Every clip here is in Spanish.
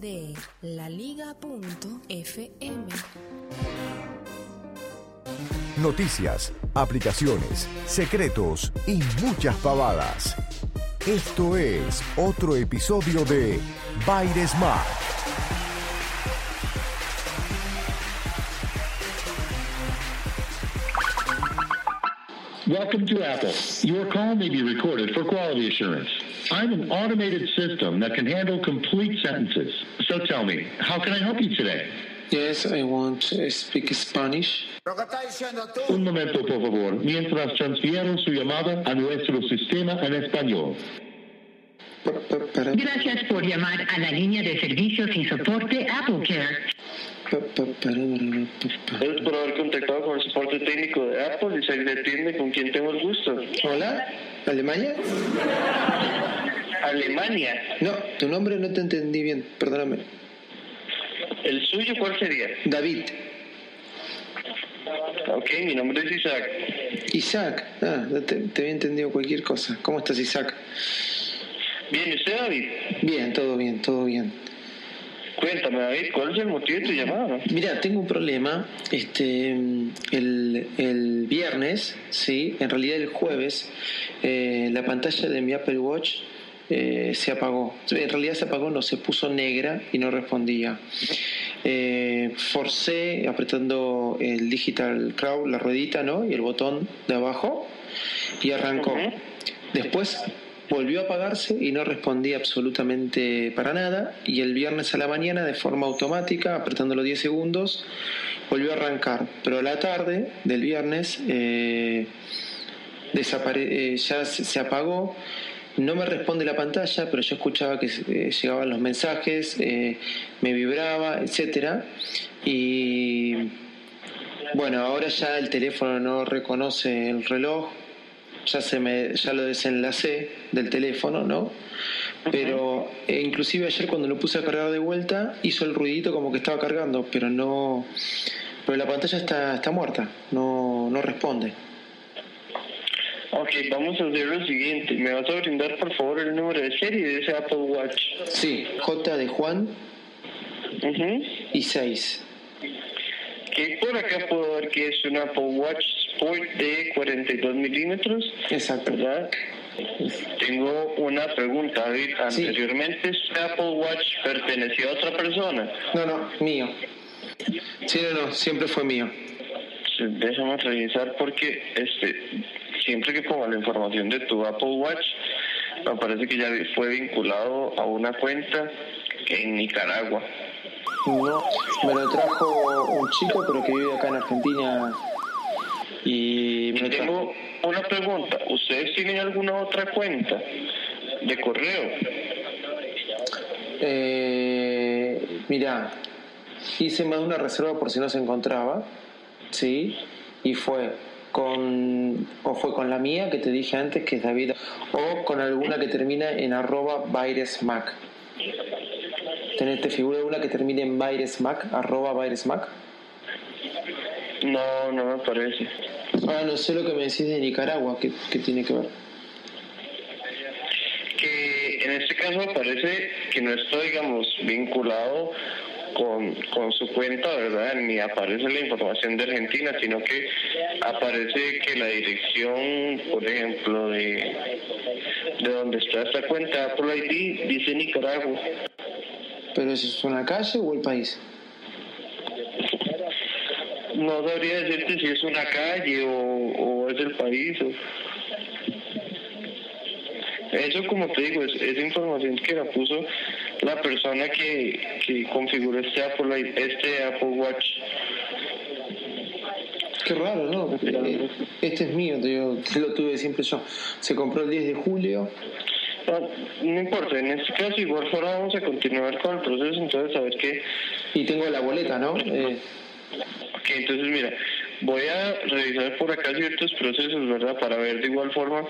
De laliga.fm. Noticias, aplicaciones, secretos y muchas pavadas. Esto es otro episodio de Baires Smart. Welcome to Apple. Your call may be recorded for quality assurance. I'm an automated system that can handle complete sentences. So tell me, how can I help you today? Yes, I want to speak Spanish. Un momento, por favor, mientras transfiero su llamada a nuestro sistema en español. Pa- pa- para- Gracias por llamar a la línea de servicios y soporte Apple Gracias por haber contactado con el soporte técnico de Apple y se le atiende con quien tengo el gusto. Hola, ¿Alemania? Alemania. No, tu nombre no te entendí bien, perdóname. ¿El suyo cuál sería? David. Ok, mi nombre es Isaac. Isaac. Ah, te, te había entendido cualquier cosa. ¿Cómo estás, Isaac? Bien, ¿y usted, David? Bien, todo bien, todo bien. Cuéntame, David, ¿cuál es el motivo de tu llamada? Mira, tengo un problema. Este, el, el viernes, sí, en realidad el jueves, eh, la pantalla de mi Apple Watch eh, se apagó. En realidad se apagó, no, se puso negra y no respondía. Eh, forcé apretando el digital crow, la ruedita, ¿no? Y el botón de abajo y arrancó. Después volvió a apagarse y no respondía absolutamente para nada. Y el viernes a la mañana, de forma automática, apretando los 10 segundos, volvió a arrancar. Pero a la tarde del viernes eh, eh, ya se, se apagó. No me responde la pantalla, pero yo escuchaba que eh, llegaban los mensajes, eh, me vibraba, etcétera. Y bueno, ahora ya el teléfono no reconoce el reloj, ya se me ya lo desenlacé del teléfono, ¿no? Pero eh, inclusive ayer cuando lo puse a cargar de vuelta hizo el ruidito como que estaba cargando, pero no pero la pantalla está está muerta, no no responde. Ok, vamos a hacer lo siguiente. ¿Me vas a brindar, por favor, el número de serie de ese Apple Watch? Sí, J de Juan Ujú. y 6. Que por acá puedo ver que es un Apple Watch De 42 milímetros. Exacto. ¿verdad? Tengo una pregunta, David. Sí. Anteriormente, ¿este Apple Watch pertenecía a otra persona? No, no, mío. Sí, no, no, siempre fue mío. Sí, Déjame revisar porque este siempre que pongo la información de tu Apple Watch, me parece que ya fue vinculado a una cuenta en Nicaragua. No, me lo trajo un chico, pero que vive acá en Argentina. Y me tengo una pregunta. ¿Ustedes tienen alguna otra cuenta de correo? Eh, mira, hice más de una reserva por si no se encontraba, ¿sí? Y fue con, o fue con la mía que te dije antes, que es David, o con alguna que termina en arroba Mac. ¿Tenés, ¿Te figura una que termine en Mac, arroba Mac? No, no me parece. Ah, no sé lo que me decís de Nicaragua, ¿qué, qué tiene que ver? Que en este caso me parece que no estoy, digamos, vinculado con, con su cuenta, ¿verdad? Ni aparece la información de Argentina, sino que aparece que la dirección, por ejemplo, de, de donde está esta cuenta Apple ID, dice Nicaragua. ¿Pero eso es una calle o el país? No sabría decirte si es una calle o, o es el país. o- Eso, como te digo, es, es información que la puso la persona que, que configuró este Apple, este Apple Watch. Qué raro, ¿no? Eh, Este es mío, te digo, lo tuve siempre yo. Se compró el 10 de julio. No, no importa, en este caso igual forma vamos a continuar con el proceso, entonces a ver qué... Y tengo la boleta, ¿no? Eh, Ok, entonces mira, voy a revisar por acá ciertos procesos, ¿verdad? Para ver de igual forma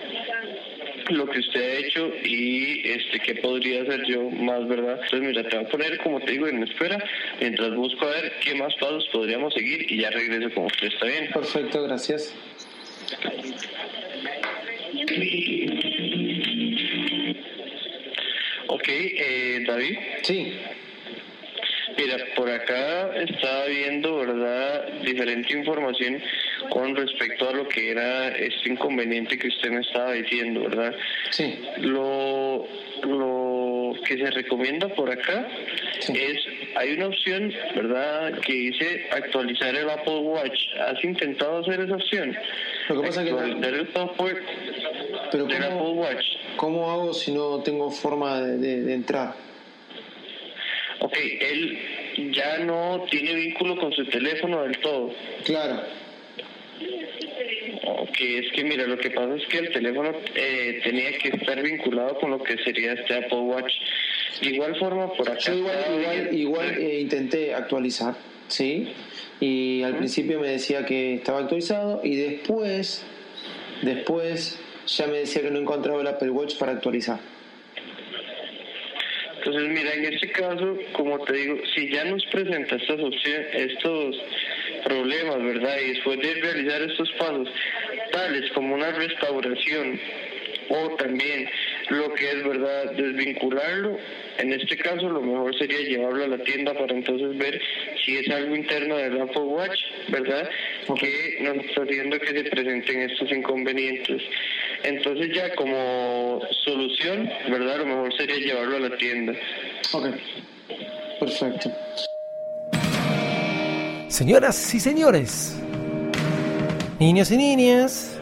lo que usted ha hecho y este qué podría hacer yo más, ¿verdad? Entonces mira, te voy a poner, como te digo, en espera, mientras busco a ver qué más pasos podríamos seguir y ya regreso con usted, ¿está bien? perfecto, gracias. Ok, eh, David. Sí, Mira, por acá estaba viendo, ¿verdad?, diferente información con respecto a lo que era este inconveniente que usted me estaba diciendo, ¿verdad? sí. Lo, lo que se recomienda por acá Sí. es, hay una opción, ¿verdad?, que dice actualizar el Apple Watch. ¿Has intentado hacer esa opción? Lo que pasa que Actualizar el software Pero del Apple ¿cómo, Watch. ¿cómo hago si no tengo forma de, de- de entrar? Ok, él ya no tiene vínculo con su teléfono del todo. Claro. Ok, es que mira, lo que pasa es que el teléfono eh, tenía que estar vinculado con lo que sería este Apple Watch. De igual forma, por acá... Yo igual, igual, igual eh, intenté actualizar, ¿sí? Y al principio me decía que estaba actualizado y después, después ya me decía que no encontraba el Apple Watch para actualizar. Entonces, mira, en este caso, como te digo, si ya nos presenta estas opciones, estos problemas, ¿verdad? Y después de realizar estos pasos, tales como una restauración o también lo que es, ¿verdad?, desvincularlo, en este caso lo mejor sería llevarlo a la tienda para entonces ver si es algo interno del Apple Watch, ¿verdad?, que nos está haciendo que se presenten estos inconvenientes. Entonces ya como solución, ¿verdad?, lo mejor sería llevarlo a la tienda. Ok. Perfecto. Señoras y señores, niños y niñas,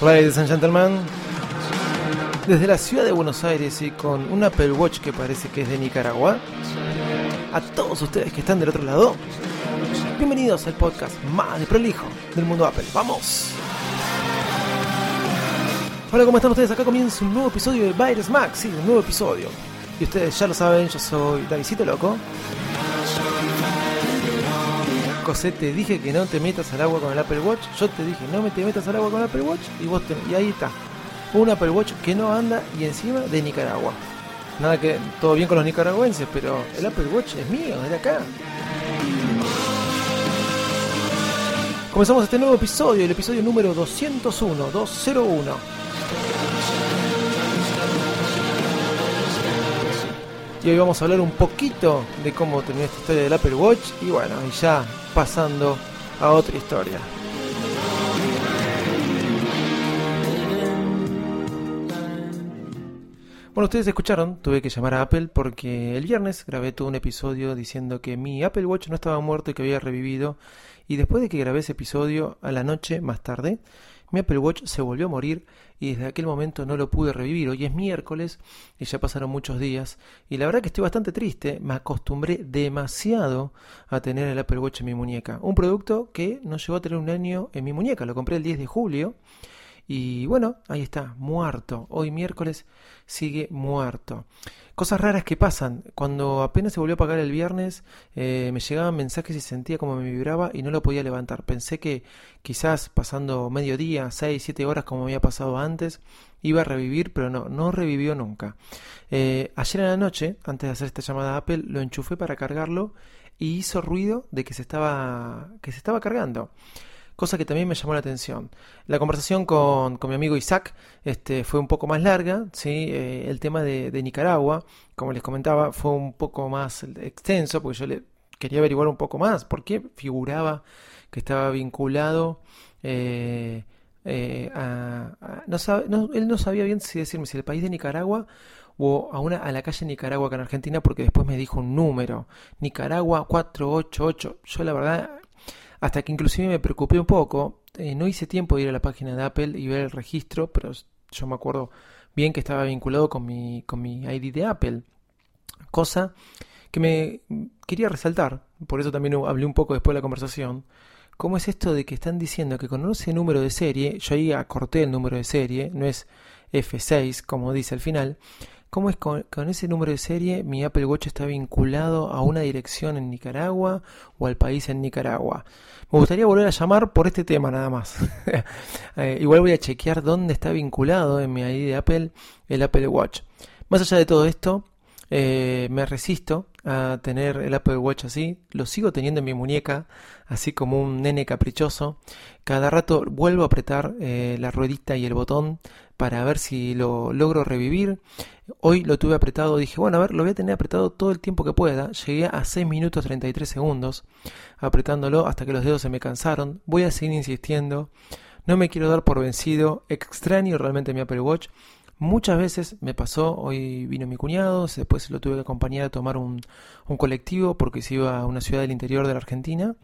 ladies and gentlemen, desde la ciudad de Buenos Aires y con un Apple Watch que parece que es de Nicaragua, a todos ustedes que están del otro lado, bienvenidos al podcast más de prolijo del mundo Apple. ¡Vamos! Hola, ¿cómo están ustedes? Acá comienza un nuevo episodio de Virus Max, sí, un nuevo episodio. Y ustedes ya lo saben, yo soy Davidito Loco. José, te dije que no te metas al agua con el Apple Watch. Yo te dije, no me te metas al agua con el Apple Watch. Y vos y ahí está. Un Apple Watch que no anda y encima de Nicaragua. Nada que todo bien con los nicaragüenses, pero el Apple Watch es mío, es de acá. Comenzamos este nuevo episodio, el episodio número 201, 201. Y hoy vamos a hablar un poquito de cómo terminó esta historia del Apple Watch y bueno, y ya pasando a otra historia. Bueno, ustedes escucharon, tuve que llamar a Apple porque el viernes grabé todo un episodio diciendo que mi Apple Watch no estaba muerto y que había revivido. Y después de que grabé ese episodio, a la noche más tarde, mi Apple Watch se volvió a morir y desde aquel momento no lo pude revivir. Hoy es miércoles y ya pasaron muchos días y la verdad que estoy bastante triste. Me acostumbré demasiado a tener el Apple Watch en mi muñeca. Un producto que no llegó a tener un año en mi muñeca. Lo compré el 10 de julio y bueno, ahí está, muerto. Hoy miércoles sigue muerto. Cosas raras que pasan. Cuando apenas se volvió a apagar el viernes, eh, me llegaban mensajes y sentía como me vibraba y no lo podía levantar. Pensé que quizás pasando mediodía, 6, 7 horas como había pasado antes, iba a revivir, pero no, no revivió nunca. Eh, ayer en la noche, antes de hacer esta llamada a Apple, lo enchufé para cargarlo y hizo ruido de que se estaba, que se estaba cargando cosa que también me llamó la atención. La conversación con, con mi amigo Isaac este, fue un poco más larga, ¿sí? Eh, el tema de, de Nicaragua, como les comentaba, fue un poco más extenso, porque yo le quería averiguar un poco más, por qué figuraba que estaba vinculado eh, eh, a... no sabe- no- él no sabía bien si decirme si el país de Nicaragua o a, una, a la calle Nicaragua acá en Argentina, porque después me dijo un número, Nicaragua 488. Yo la verdad hasta que inclusive me preocupé un poco. Eh, no hice tiempo de ir a la página de Apple y ver el registro, pero yo me acuerdo bien que estaba vinculado con mi, con mi ID de Apple. Cosa que me quería resaltar, por eso también hablé un poco después de la conversación, cómo es esto de que están diciendo que con ese número de serie, yo ahí acorté el número de serie, no es F6 como dice al final, cómo es con, ese número de serie mi Apple Watch está vinculado a una dirección en Nicaragua o al país en Nicaragua. Me gustaría volver a llamar por este tema nada más. Eh, igual voy a chequear dónde está vinculado en mi ID de Apple el Apple Watch. Más allá de todo esto, eh, me resisto a tener el Apple Watch así, lo sigo teniendo en mi muñeca, así como un nene caprichoso. Cada rato vuelvo a apretar eh, la ruedita y el botón para ver si lo logro revivir. Hoy lo tuve apretado, dije, bueno, a ver, lo voy a tener apretado todo el tiempo que pueda. Llegué a 6 minutos 33 segundos apretándolo hasta que los dedos se me cansaron. Voy a seguir insistiendo. No me quiero dar por vencido. Extraño realmente mi Apple Watch. Muchas veces me pasó, hoy vino mi cuñado, después lo tuve que acompañar a tomar un, colectivo porque se iba a una ciudad del interior de la Argentina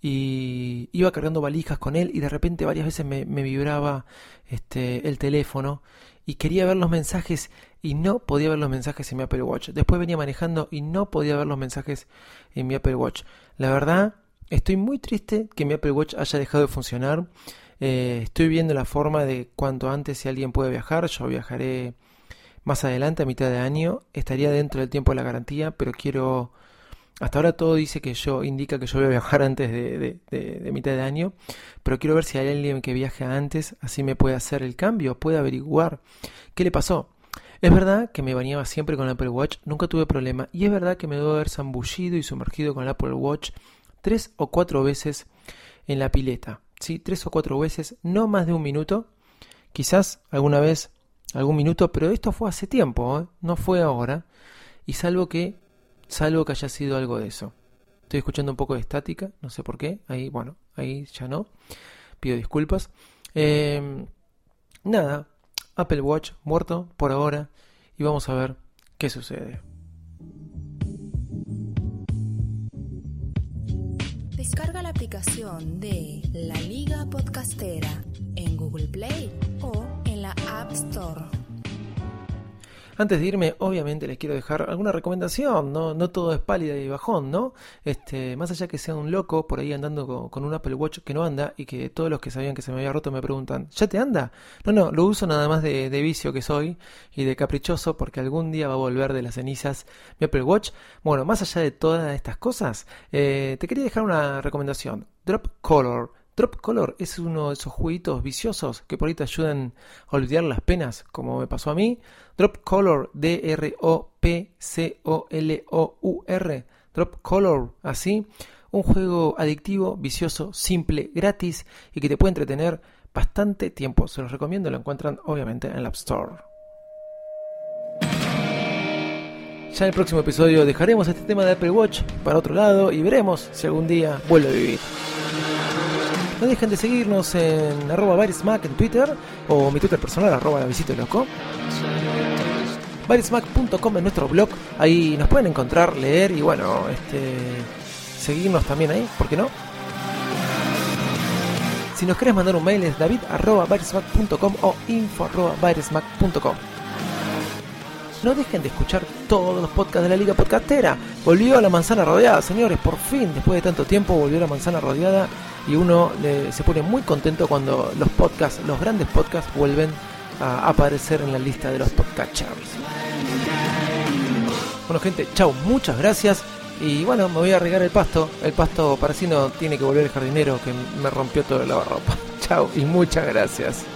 y iba cargando valijas con él y de repente varias veces me, vibraba este, el teléfono y quería ver los mensajes y no podía ver los mensajes en mi Apple Watch. Después venía manejando y no podía ver los mensajes en mi Apple Watch. La verdad, estoy muy triste que mi Apple Watch haya dejado de funcionar. Eh, estoy viendo la forma de cuanto antes si alguien puede viajar. Yo viajaré más adelante, a mitad de año. Estaría dentro del tiempo de la garantía, pero quiero... Hasta ahora todo dice que yo indica que yo voy a viajar antes de, mitad de año, pero quiero ver si hay alguien que viaje antes, así me puede hacer el cambio, puede averiguar qué le pasó. Es verdad que me bañaba siempre con el Apple Watch, nunca tuve problema, y es verdad que me debo haber zambullido y sumergido con el Apple Watch tres o cuatro veces en la pileta. ¿Sí? tres o cuatro veces, no más de un minuto, quizás alguna vez algún minuto, pero esto fue hace tiempo, ¿eh? no fue ahora, y salvo que, salvo que haya sido algo de eso. Estoy escuchando un poco de estática, no sé por qué, ahí, bueno, ahí ya no, pido disculpas. Em, nada, Apple Watch muerto por ahora, y vamos a ver qué sucede. Descarga de La Liga Podcastera en Google Play o en la App Store. Antes de irme, obviamente les quiero dejar alguna recomendación, ¿no? Todo es pálida y bajón, ¿no? Este, más allá que sea un loco por ahí andando con, un Apple Watch que no anda y que todos los que sabían que se me había roto me preguntan, ¿ya te anda? No, no, lo uso nada más de, vicio que soy y de caprichoso porque algún día va a volver de las cenizas mi Apple Watch. Bueno, más allá de todas estas cosas, eh, te quería dejar una recomendación. Drop Color Drop Color es uno de esos jueguitos viciosos que por ahí te ayudan a olvidar las penas, como me pasó a mí. Drop Color, D-R-O-P-C-O-L-O-U-R. Drop Color, así. Un juego adictivo, vicioso, simple, gratis y que te puede entretener bastante tiempo. Se los recomiendo, lo encuentran obviamente en la App Store. Ya en el próximo episodio dejaremos este tema de Apple Watch para otro lado y veremos si algún día vuelve a vivir. No dejen de seguirnos en arroba en Twitter o mi Twitter personal arroba la visita loco. Barismac.com en nuestro blog, ahí nos pueden encontrar, leer y bueno, este seguirnos también ahí, ¿por qué no? Si nos querés mandar un mail es david arroba o info arroba no dejen de escuchar todos los podcasts de la Liga Podcastera. Volvió a la manzana rodeada, señores, por fin, después de tanto tiempo, volvió a la manzana rodeada y uno se pone muy contento cuando los podcasts, los grandes podcasts, vuelven a aparecer en la lista de los podcasters. Bueno, gente, chao, muchas gracias. Y bueno, me voy a regar el pasto. El pasto para tiene que volver el jardinero que me rompió todo el lavarropa. Chao y muchas gracias.